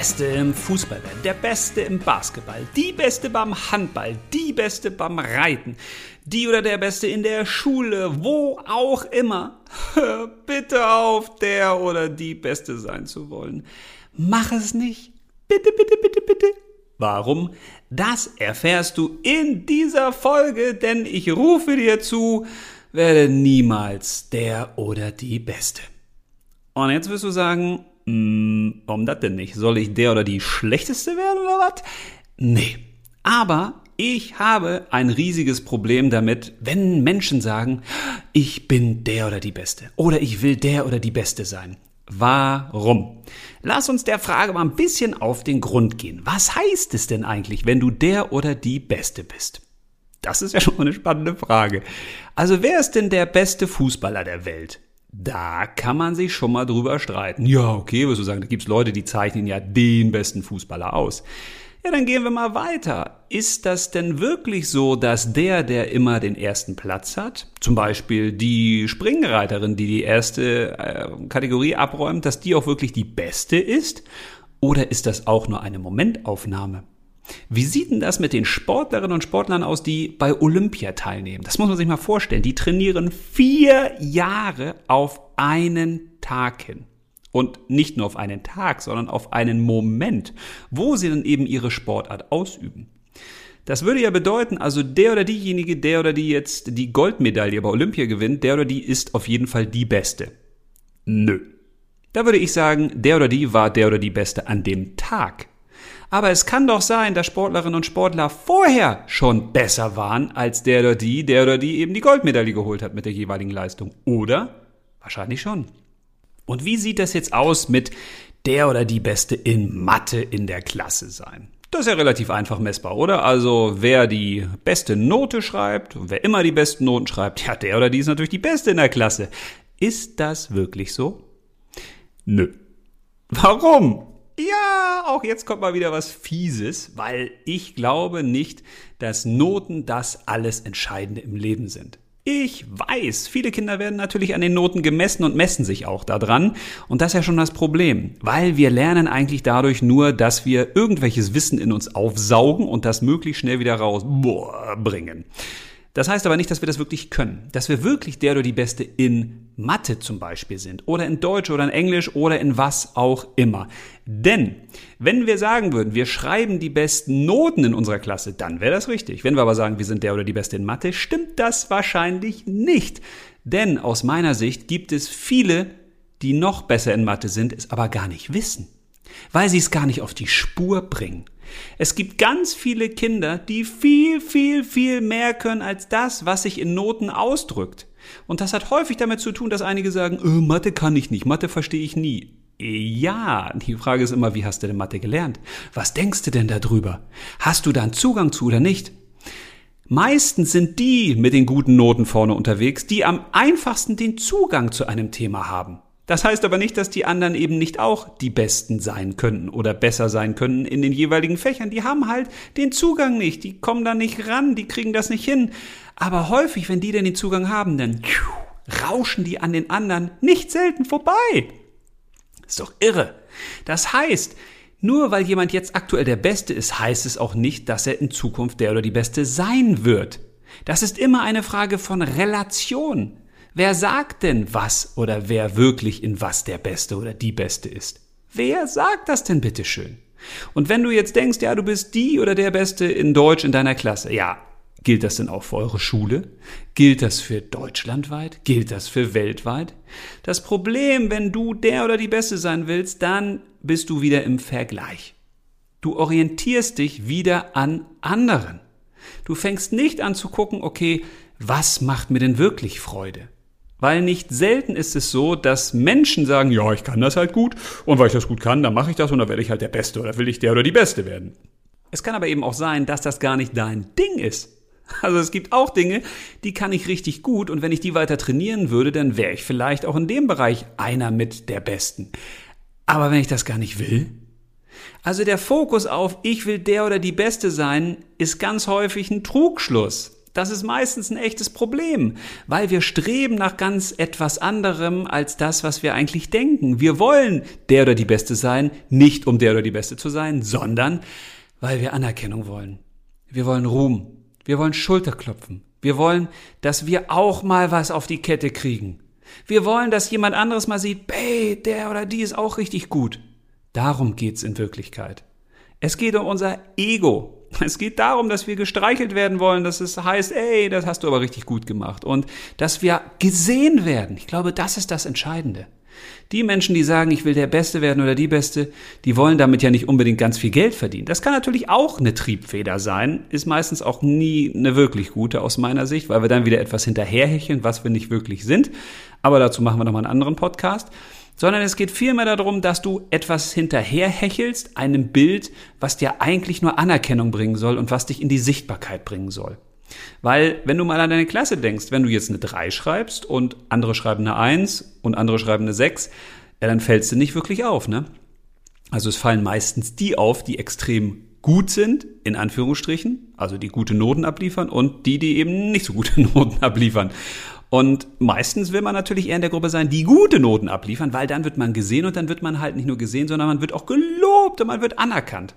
Beste im Fußball werden, der Beste im Basketball, die Beste beim Handball, die Beste beim Reiten, die oder der Beste in der Schule, wo auch immer. Hör bitte auf, der oder die Beste sein zu wollen. Mach es nicht. Bitte, bitte, bitte, bitte. Warum? Das erfährst du in dieser Folge, denn ich rufe dir zu, werde niemals der oder die Beste. Und jetzt wirst du sagen, hm, warum das denn nicht? Soll ich der oder die Schlechteste werden oder was? Nee. Aber ich habe ein riesiges Problem damit, wenn Menschen sagen, ich bin der oder die Beste oder ich will der oder die Beste sein. Warum? Lass uns der Frage mal ein bisschen auf den Grund gehen. Was heißt es denn eigentlich, wenn du der oder die Beste bist? Das ist ja schon mal eine spannende Frage. Also wer ist denn der beste Fußballer der Welt? Da kann man sich schon mal drüber streiten. Ja, okay, wirst du sagen, da gibt's Leute, die zeichnen ja den besten Fußballer aus. Ja, dann gehen wir mal weiter. Ist das denn wirklich so, dass der, der immer den ersten Platz hat, zum Beispiel die Springreiterin, die die erste äh, Kategorie abräumt, dass die auch wirklich die beste ist? Oder ist das auch nur eine Momentaufnahme? Wie sieht denn das mit den Sportlerinnen und Sportlern aus, die bei Olympia teilnehmen? Das muss man sich mal vorstellen. Die trainieren vier Jahre auf einen Tag hin. Und nicht nur auf einen Tag, sondern auf einen Moment, wo sie dann eben ihre Sportart ausüben. Das würde ja bedeuten, also der oder diejenige, der oder die jetzt die Goldmedaille bei Olympia gewinnt, der oder die ist auf jeden Fall die Beste. Nö. Da würde ich sagen, der oder die war der oder die Beste an dem Tag. Aber es kann doch sein, dass Sportlerinnen und Sportler vorher schon besser waren als der oder die, der oder die eben die Goldmedaille geholt hat mit der jeweiligen Leistung. Oder? Wahrscheinlich schon. Und wie sieht das jetzt aus mit der oder die Beste in Mathe in der Klasse sein? Das ist ja relativ einfach messbar, oder? Also wer die beste Note schreibt und wer immer die besten Noten schreibt, ja, der oder die ist natürlich die Beste in der Klasse. Ist das wirklich so? Nö. Warum? Ja, auch jetzt kommt mal wieder was Fieses, weil ich glaube nicht, dass Noten das alles Entscheidende im Leben sind. Ich weiß, viele Kinder werden natürlich an den Noten gemessen und messen sich auch daran. Und das ist ja schon das Problem, weil wir lernen eigentlich dadurch nur, dass wir irgendwelches Wissen in uns aufsaugen und das möglichst schnell wieder rausbringen. Das heißt aber nicht, dass wir das wirklich können. Dass wir wirklich der oder die Beste in Mathe zum Beispiel sind oder in Deutsch oder in Englisch oder in was auch immer. Denn wenn wir sagen würden, wir schreiben die besten Noten in unserer Klasse, dann wäre das richtig. Wenn wir aber sagen, wir sind der oder die Beste in Mathe, stimmt das wahrscheinlich nicht. Denn aus meiner Sicht gibt es viele, die noch besser in Mathe sind, es aber gar nicht wissen. Weil sie es gar nicht auf die Spur bringen. Es gibt ganz viele Kinder, die viel, viel, viel mehr können als das, was sich in Noten ausdrückt. Und das hat häufig damit zu tun, dass einige sagen, äh, Mathe kann ich nicht, Mathe verstehe ich nie. Ja, die Frage ist immer, wie hast du denn Mathe gelernt? Was denkst du denn darüber? Hast du da einen Zugang zu oder nicht? Meistens sind die mit den guten Noten vorne unterwegs, die am einfachsten den Zugang zu einem Thema haben. Das heißt aber nicht, dass die anderen eben nicht auch die Besten sein könnten oder besser sein könnten in den jeweiligen Fächern. Die haben halt den Zugang nicht, die kommen da nicht ran, die kriegen das nicht hin. Aber häufig, wenn die denn den Zugang haben, dann rauschen die an den anderen nicht selten vorbei. Ist doch irre. Das heißt, nur weil jemand jetzt aktuell der Beste ist, heißt es auch nicht, dass er in Zukunft der oder die Beste sein wird. Das ist immer eine Frage von Relation. Wer sagt denn was oder wer wirklich in was der Beste oder die Beste ist? Wer sagt das denn bitteschön? Und wenn du jetzt denkst, ja, du bist die oder der Beste in Deutsch in deiner Klasse, ja, gilt das denn auch für eure Schule? Gilt das für deutschlandweit? Gilt das für weltweit? Das Problem, wenn du der oder die Beste sein willst, dann bist du wieder im Vergleich. Du orientierst dich wieder an anderen. Du fängst nicht an zu gucken, okay, was macht mir denn wirklich Freude? Weil nicht selten ist es so, dass Menschen sagen, ja, ich kann das halt gut und weil ich das gut kann, dann mache ich das und dann werde ich halt der Beste oder will ich der oder die Beste werden. Es kann aber eben auch sein, dass das gar nicht dein Ding ist. Also es gibt auch Dinge, die kann ich richtig gut und wenn ich die weiter trainieren würde, dann wäre ich vielleicht auch in dem Bereich einer mit der Besten. Aber wenn ich das gar nicht will, also der Fokus auf ich will der oder die Beste sein, ist ganz häufig ein Trugschluss. Das ist meistens ein echtes Problem, weil wir streben nach ganz etwas anderem als das, was wir eigentlich denken. Wir wollen der oder die Beste sein, nicht um der oder die Beste zu sein, sondern weil wir Anerkennung wollen. Wir wollen Ruhm. Wir wollen Schulterklopfen. Wir wollen, dass wir auch mal was auf die Kette kriegen. Wir wollen, dass jemand anderes mal sieht, hey, der oder die ist auch richtig gut. Darum geht's in Wirklichkeit. Es geht um unser Ego. Es geht darum, dass wir gestreichelt werden wollen, dass es heißt, ey, das hast du aber richtig gut gemacht. Und dass wir gesehen werden. Ich glaube, das ist das Entscheidende. Die Menschen, die sagen, ich will der Beste werden oder die Beste, die wollen damit ja nicht unbedingt ganz viel Geld verdienen. Das kann natürlich auch eine Triebfeder sein, ist meistens auch nie eine wirklich gute aus meiner Sicht, weil wir dann wieder etwas hinterherhecheln, was wir nicht wirklich sind. Aber dazu machen wir nochmal einen anderen Podcast sondern es geht vielmehr darum, dass du etwas hinterherhechelst, einem Bild, was dir eigentlich nur Anerkennung bringen soll und was dich in die Sichtbarkeit bringen soll. Weil, wenn du mal an deine Klasse denkst, wenn du jetzt eine 3 schreibst und andere schreiben eine 1 und andere schreiben eine 6, ja, dann fällst du nicht wirklich auf, ne? Also es fallen meistens die auf, die extrem gut sind, in Anführungsstrichen, also die gute Noten abliefern und die, die eben nicht so gute Noten abliefern. Und meistens will man natürlich eher in der Gruppe sein, die gute Noten abliefern, weil dann wird man gesehen und dann wird man halt nicht nur gesehen, sondern man wird auch gelobt und man wird anerkannt.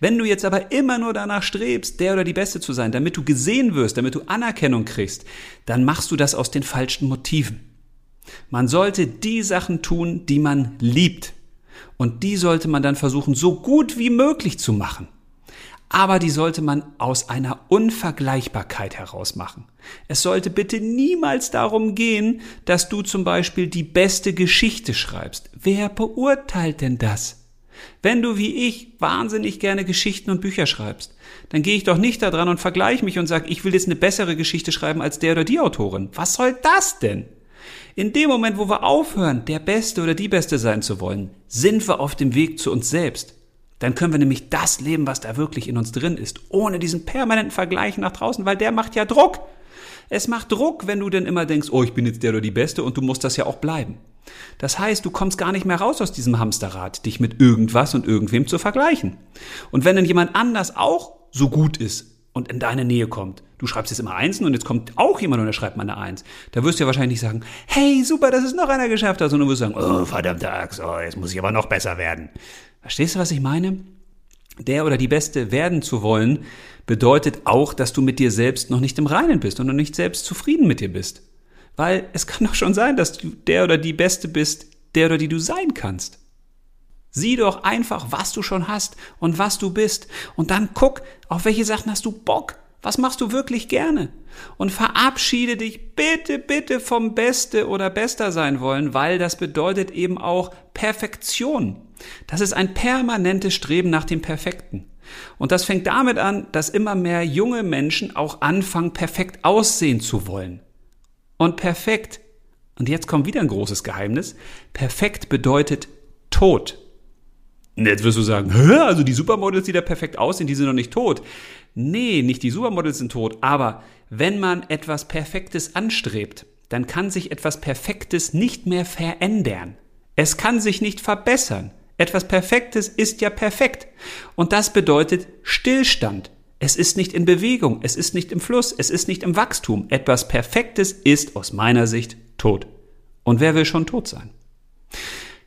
Wenn du jetzt aber immer nur danach strebst, der oder die Beste zu sein, damit du gesehen wirst, damit du Anerkennung kriegst, dann machst du das aus den falschen Motiven. Man sollte die Sachen tun, die man liebt. Und die sollte man dann versuchen, so gut wie möglich zu machen aber die sollte man aus einer Unvergleichbarkeit heraus machen. Es sollte bitte niemals darum gehen, dass du zum Beispiel die beste Geschichte schreibst. Wer beurteilt denn das? Wenn du wie ich wahnsinnig gerne Geschichten und Bücher schreibst, dann gehe ich doch nicht da dran und vergleiche mich und sage, ich will jetzt eine bessere Geschichte schreiben als der oder die Autorin. Was soll das denn? In dem Moment, wo wir aufhören, der Beste oder die Beste sein zu wollen, sind wir auf dem Weg zu uns selbst. Dann können wir nämlich das leben, was da wirklich in uns drin ist, ohne diesen permanenten Vergleich nach draußen, weil der macht ja Druck. Es macht Druck, wenn du denn immer denkst, oh, ich bin jetzt der oder die Beste und du musst das ja auch bleiben. Das heißt, du kommst gar nicht mehr raus aus diesem Hamsterrad, dich mit irgendwas und irgendwem zu vergleichen. Und wenn dann jemand anders auch so gut ist und in deine Nähe kommt, du schreibst jetzt immer Einsen und jetzt kommt auch jemand und er schreibt mal eine Eins, da wirst du ja wahrscheinlich nicht sagen, hey, super, das ist noch einer geschafft hat, sondern du wirst sagen, oh, verdammte Axt, oh, jetzt muss ich aber noch besser werden. Verstehst du, was ich meine? Der oder die Beste werden zu wollen, bedeutet auch, dass du mit dir selbst noch nicht im Reinen bist und noch nicht selbst zufrieden mit dir bist. Weil es kann doch schon sein, dass du der oder die Beste bist, der oder die du sein kannst. Sieh doch einfach, was du schon hast und was du bist. Und dann guck, auf welche Sachen hast du Bock. Was machst du wirklich gerne? Und verabschiede dich bitte, bitte vom Beste oder Bester sein wollen, weil das bedeutet eben auch Perfektion. Das ist ein permanentes Streben nach dem Perfekten. Und das fängt damit an, dass immer mehr junge Menschen auch anfangen, perfekt aussehen zu wollen. Und perfekt, und jetzt kommt wieder ein großes Geheimnis, perfekt bedeutet tot. Und jetzt wirst du sagen, Hä? also die Supermodels, die da perfekt aussehen, die sind noch nicht tot. Nee, nicht die Supermodels sind tot, aber wenn man etwas Perfektes anstrebt, dann kann sich etwas Perfektes nicht mehr verändern. Es kann sich nicht verbessern. Etwas Perfektes ist ja perfekt. Und das bedeutet Stillstand. Es ist nicht in Bewegung, es ist nicht im Fluss, es ist nicht im Wachstum. Etwas Perfektes ist aus meiner Sicht tot. Und wer will schon tot sein?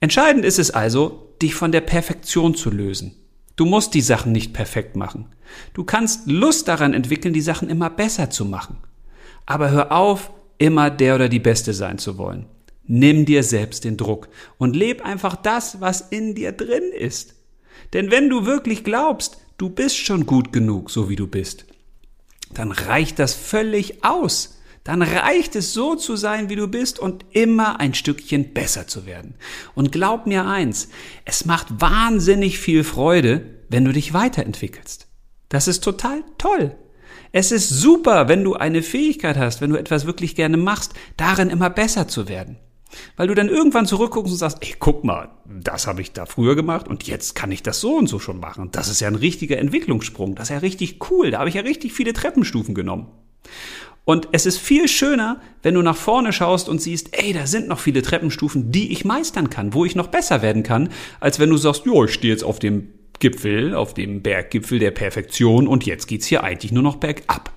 Entscheidend ist es also, dich von der Perfektion zu lösen. Du musst die Sachen nicht perfekt machen. Du kannst Lust daran entwickeln, die Sachen immer besser zu machen. Aber hör auf, immer der oder die Beste sein zu wollen. Nimm dir selbst den Druck und leb einfach das, was in dir drin ist. Denn wenn du wirklich glaubst, du bist schon gut genug, so wie du bist, dann reicht das völlig aus. Dann reicht es so zu sein, wie du bist und immer ein Stückchen besser zu werden. Und glaub mir eins, es macht wahnsinnig viel Freude, wenn du dich weiterentwickelst. Das ist total toll. Es ist super, wenn du eine Fähigkeit hast, wenn du etwas wirklich gerne machst, darin immer besser zu werden. Weil du dann irgendwann zurückguckst und sagst, ey, guck mal, das habe ich da früher gemacht und jetzt kann ich das so und so schon machen. Das ist ja ein richtiger Entwicklungssprung. Das ist ja richtig cool. Da habe ich ja richtig viele Treppenstufen genommen. Und es ist viel schöner, wenn du nach vorne schaust und siehst, ey, da sind noch viele Treppenstufen, die ich meistern kann, wo ich noch besser werden kann, als wenn du sagst, jo, ich stehe jetzt auf dem Gipfel, auf dem Berggipfel der Perfektion und jetzt geht's hier eigentlich nur noch bergab.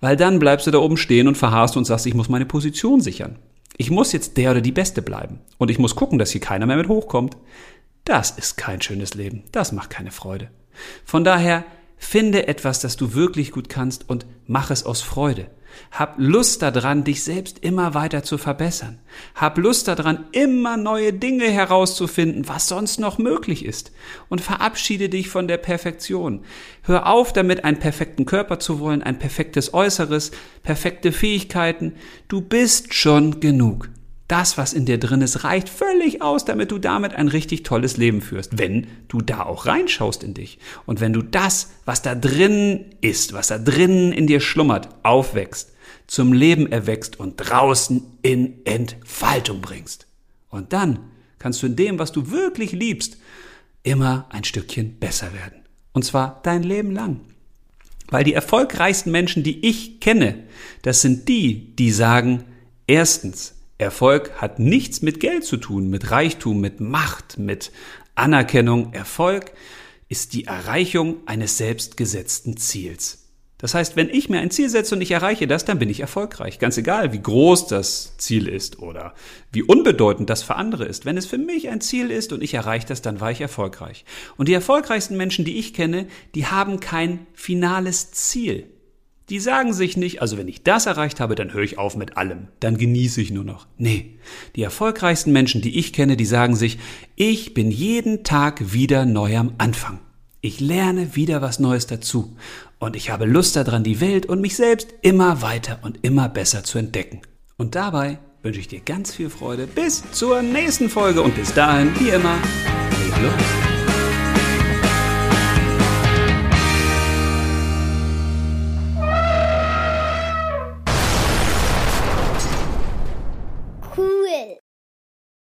Weil dann bleibst du da oben stehen und verharrst und sagst, ich muss meine Position sichern. Ich muss jetzt der oder die Beste bleiben. Und ich muss gucken, dass hier keiner mehr mit hochkommt. Das ist kein schönes Leben. Das macht keine Freude. Von daher Finde etwas, das du wirklich gut kannst und mach es aus Freude. Hab Lust daran, dich selbst immer weiter zu verbessern. Hab Lust daran, immer neue Dinge herauszufinden, was sonst noch möglich ist. Und verabschiede dich von der Perfektion. Hör auf damit, einen perfekten Körper zu wollen, ein perfektes Äußeres, perfekte Fähigkeiten. Du bist schon genug das, was in dir drin ist, reicht völlig aus, damit du damit ein richtig tolles Leben führst, wenn du da auch reinschaust in dich. Und wenn du das, was da drin ist, was da drin in dir schlummert, aufwächst, zum Leben erwächst und draußen in Entfaltung bringst. Und dann kannst du in dem, was du wirklich liebst, immer ein Stückchen besser werden. Und zwar dein Leben lang. Weil die erfolgreichsten Menschen, die ich kenne, das sind die, die sagen, erstens, Erfolg hat nichts mit Geld zu tun, mit Reichtum, mit Macht, mit Anerkennung. Erfolg ist die Erreichung eines selbstgesetzten Ziels. Das heißt, wenn ich mir ein Ziel setze und ich erreiche das, dann bin ich erfolgreich. Ganz egal, wie groß das Ziel ist oder wie unbedeutend das für andere ist. Wenn es für mich ein Ziel ist und ich erreiche das, dann war ich erfolgreich. Und die erfolgreichsten Menschen, die ich kenne, die haben kein finales Ziel. Die sagen sich nicht, also wenn ich das erreicht habe, dann höre ich auf mit allem, dann genieße ich nur noch. Nee, die erfolgreichsten Menschen, die ich kenne, die sagen sich, ich bin jeden Tag wieder neu am Anfang. Ich lerne wieder was Neues dazu und ich habe Lust daran, die Welt und mich selbst immer weiter und immer besser zu entdecken. Und dabei wünsche ich dir ganz viel Freude bis zur nächsten Folge und bis dahin, wie immer, los.